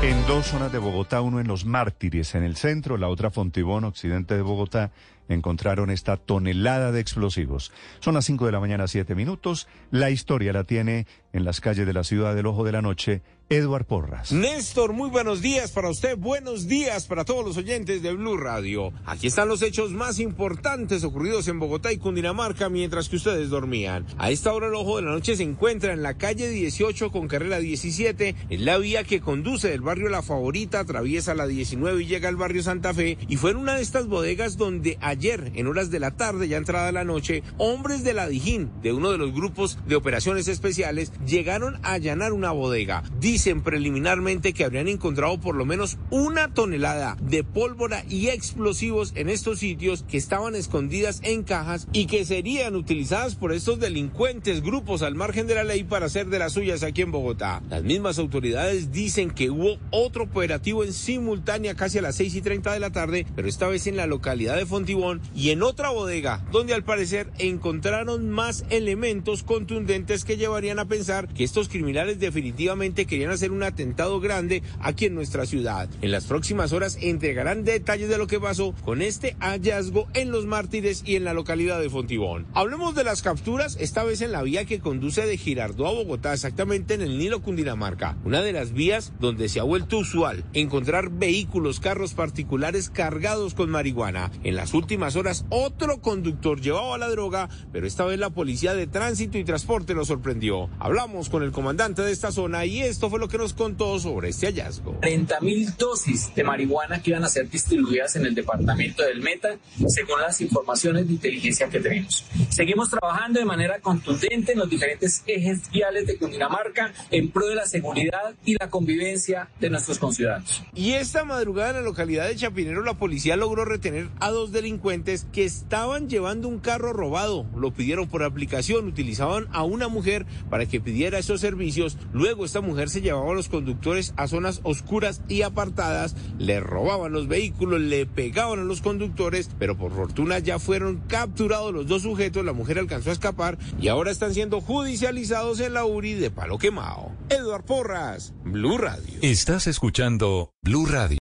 En dos zonas de Bogotá, uno en Los Mártires, en el centro, la otra Fontibón, occidente de Bogotá, encontraron esta tonelada de explosivos. Son las 5 de la mañana, 7 minutos. La historia la tiene en las calles de la ciudad del Ojo de la Noche, Eduard Porras. Néstor, muy buenos días para usted, buenos días para todos los oyentes de Blue Radio. Aquí están los hechos más importantes ocurridos en Bogotá y Cundinamarca mientras que ustedes dormían. A esta hora el Ojo de la Noche se encuentra en la calle 18 con carrera 17, en la vía que conduce del barrio La Favorita, atraviesa la 19 y llega al barrio Santa Fe, y fue en una de estas bodegas donde en horas de la tarde, ya entrada la noche, hombres de la Dijín, de uno de los grupos de operaciones especiales, llegaron a allanar una bodega. Dicen preliminarmente que habrían encontrado por lo menos una tonelada de pólvora y explosivos en estos sitios que estaban escondidas en cajas y que serían utilizadas por estos delincuentes grupos al margen de la ley para hacer de las suyas aquí en Bogotá. Las mismas autoridades dicen que hubo otro operativo en simultánea casi a las 6 y 30 de la tarde, pero esta vez en la localidad de Fontibón y en otra bodega, donde al parecer encontraron más elementos contundentes que llevarían a pensar que estos criminales definitivamente querían hacer un atentado grande aquí en nuestra ciudad. En las próximas horas entregarán detalles de lo que pasó con este hallazgo en Los Mártires y en la localidad de Fontibón. Hablemos de las capturas, esta vez en la vía que conduce de Girardó a Bogotá, exactamente en el Nilo Cundinamarca, una de las vías donde se ha vuelto usual encontrar vehículos, carros particulares cargados con marihuana. En las últimas horas, otro conductor llevaba la droga, pero esta vez la policía de tránsito y transporte lo sorprendió. Hablamos con el comandante de esta zona y esto fue lo que nos contó sobre este hallazgo. 30 mil dosis de marihuana que iban a ser distribuidas en el departamento del Meta, según las informaciones de inteligencia que tenemos. Seguimos trabajando de manera contundente en los diferentes ejes viales de Cundinamarca en pro de la seguridad y la convivencia de nuestros conciudadanos. Y esta madrugada en la localidad de Chapinero la policía logró retener a dos que estaban llevando un carro robado. Lo pidieron por aplicación, utilizaban a una mujer para que pidiera esos servicios. Luego esta mujer se llevaba a los conductores a zonas oscuras y apartadas, le robaban los vehículos, le pegaban a los conductores, pero por fortuna ya fueron capturados los dos sujetos, la mujer alcanzó a escapar y ahora están siendo judicializados en la URI de Palo Quemado. Eduard Porras, Blue Radio. Estás escuchando Blue Radio.